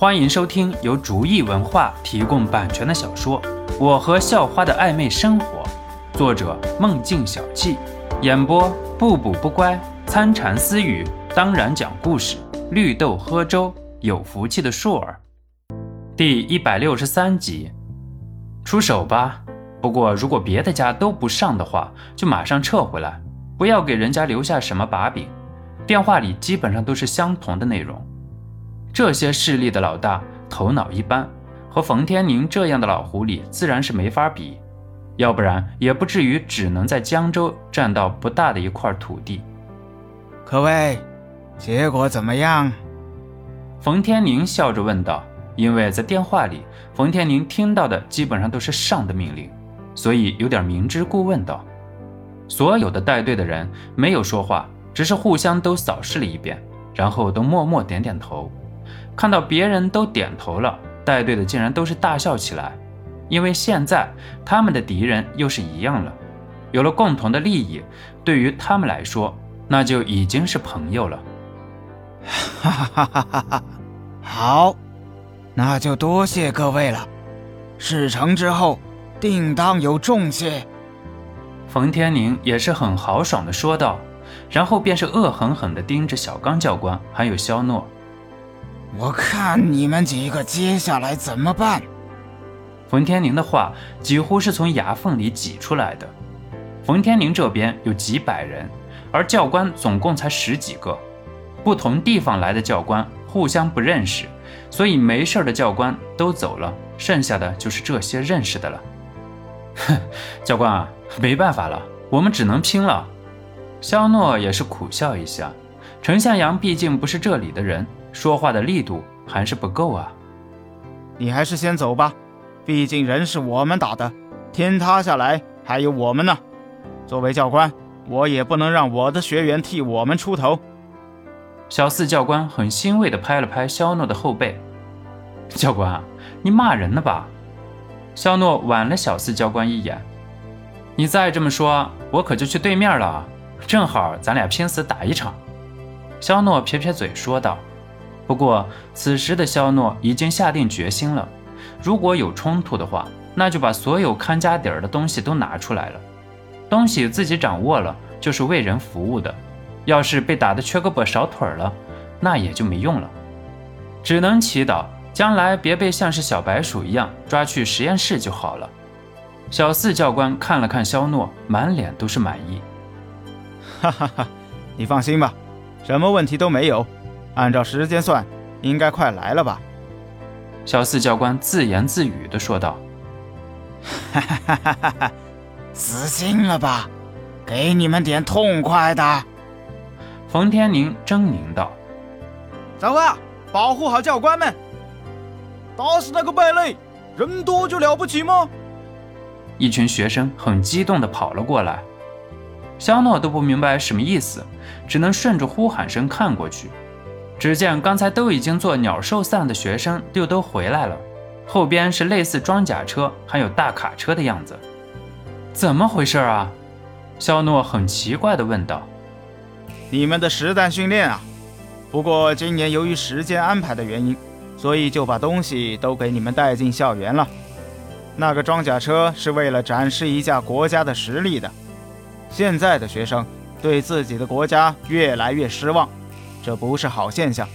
欢迎收听由竹意文化提供版权的小说《我和校花的暧昧生活》，作者梦境小憩，演播不补不乖、参禅私语，当然讲故事，绿豆喝粥，有福气的硕儿。第一百六十三集，出手吧。不过如果别的家都不上的话，就马上撤回来，不要给人家留下什么把柄。电话里基本上都是相同的内容。这些势力的老大头脑一般，和冯天宁这样的老狐狸自然是没法比，要不然也不至于只能在江州占到不大的一块土地。各位，结果怎么样？冯天宁笑着问道。因为在电话里，冯天宁听到的基本上都是上的命令，所以有点明知故问道。所有的带队的人没有说话，只是互相都扫视了一遍，然后都默默点点头。看到别人都点头了，带队的竟然都是大笑起来，因为现在他们的敌人又是一样了，有了共同的利益，对于他们来说，那就已经是朋友了。哈哈哈哈哈哈！好，那就多谢各位了。事成之后，定当有重谢。冯天宁也是很豪爽的说道，然后便是恶狠狠地盯着小刚教官还有肖诺。我看你们几个接下来怎么办？冯天宁的话几乎是从牙缝里挤出来的。冯天宁这边有几百人，而教官总共才十几个，不同地方来的教官互相不认识，所以没事的教官都走了，剩下的就是这些认识的了。哼，教官啊，没办法了，我们只能拼了。肖诺也是苦笑一下，陈向阳毕竟不是这里的人。说话的力度还是不够啊！你还是先走吧，毕竟人是我们打的，天塌下来还有我们呢。作为教官，我也不能让我的学员替我们出头。小四教官很欣慰地拍了拍肖诺的后背：“教官，你骂人呢吧？”肖诺挽了小四教官一眼：“你再这么说，我可就去对面了。正好咱俩拼死打一场。”肖诺撇撇嘴说道。不过，此时的肖诺已经下定决心了，如果有冲突的话，那就把所有看家底儿的东西都拿出来了。东西自己掌握了，就是为人服务的；要是被打得缺胳膊少腿了，那也就没用了。只能祈祷将来别被像是小白鼠一样抓去实验室就好了。小四教官看了看肖诺，满脸都是满意。哈哈哈，你放心吧，什么问题都没有。按照时间算，应该快来了吧？小四教官自言自语地说道：“哈哈哈哈哈！死心了吧？给你们点痛快的。”冯天宁狰狞道：“长官，保护好教官们，打死那个败类！人多就了不起吗？”一群学生很激动地跑了过来，肖诺都不明白什么意思，只能顺着呼喊声看过去。只见刚才都已经做鸟兽散的学生又都回来了，后边是类似装甲车还有大卡车的样子，怎么回事啊？肖诺很奇怪地问道：“你们的实弹训练啊？不过今年由于时间安排的原因，所以就把东西都给你们带进校园了。那个装甲车是为了展示一下国家的实力的。现在的学生对自己的国家越来越失望。”这不是好现象，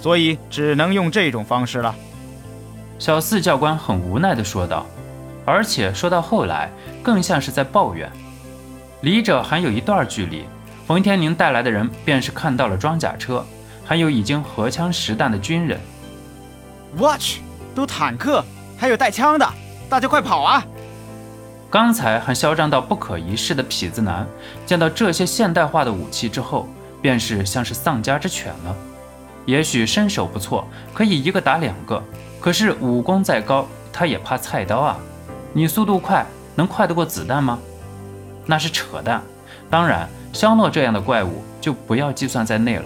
所以只能用这种方式了。小四教官很无奈地说道，而且说到后来，更像是在抱怨。离这还有一段距离，冯天宁带来的人便是看到了装甲车，还有已经荷枪实弹的军人。我去，都坦克，还有带枪的，大家快跑啊！刚才还嚣张到不可一世的痞子男，见到这些现代化的武器之后。便是像是丧家之犬了，也许身手不错，可以一个打两个，可是武功再高，他也怕菜刀啊！你速度快，能快得过子弹吗？那是扯淡。当然，肖诺这样的怪物就不要计算在内了。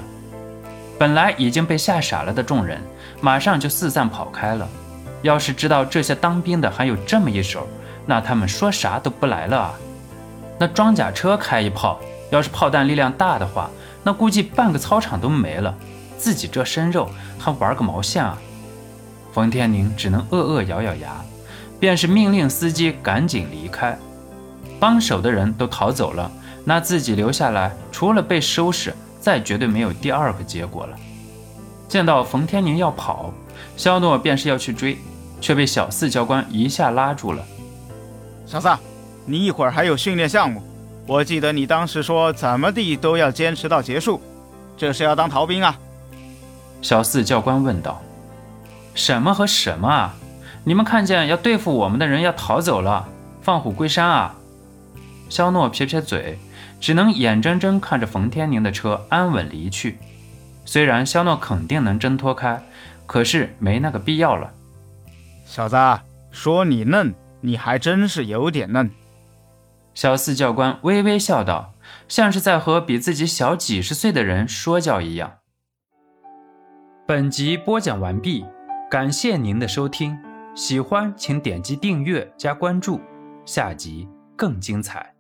本来已经被吓傻了的众人，马上就四散跑开了。要是知道这些当兵的还有这么一手，那他们说啥都不来了啊！那装甲车开一炮，要是炮弹力量大的话，那估计半个操场都没了，自己这身肉还玩个毛线啊！冯天宁只能恶恶咬咬牙，便是命令司机赶紧离开。帮手的人都逃走了，那自己留下来，除了被收拾，再绝对没有第二个结果了。见到冯天宁要跑，肖诺便是要去追，却被小四教官一下拉住了。小四，你一会儿还有训练项目，我记得你当时说怎么地都要坚持到结束，这是要当逃兵啊？小四教官问道。什么和什么啊？你们看见要对付我们的人要逃走了，放虎归山啊！肖诺撇撇嘴，只能眼睁睁看着冯天宁的车安稳离去。虽然肖诺肯定能挣脱开，可是没那个必要了。小子，说你嫩，你还真是有点嫩。小四教官微微笑道，像是在和比自己小几十岁的人说教一样。本集播讲完毕。感谢您的收听，喜欢请点击订阅加关注，下集更精彩。